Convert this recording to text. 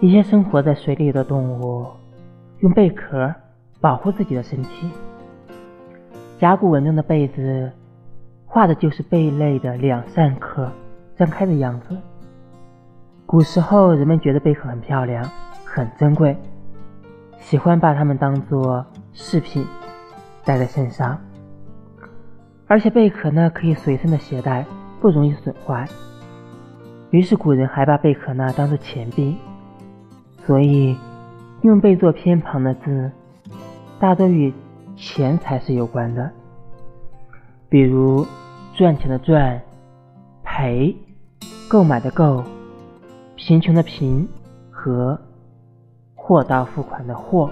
一些生活在水里的动物用贝壳保护自己的身体。甲骨文中的“贝”字，画的就是贝类的两扇壳张开的样子。古时候，人们觉得贝壳很漂亮、很珍贵，喜欢把它们当做饰品戴在身上。而且贝壳呢，可以随身的携带，不容易损坏。于是古人还把贝壳呢当做钱币。所以，用贝做偏旁的字，大多与钱财是有关的。比如赚钱的赚、赔、购买的购、贫穷的贫和货到付款的货。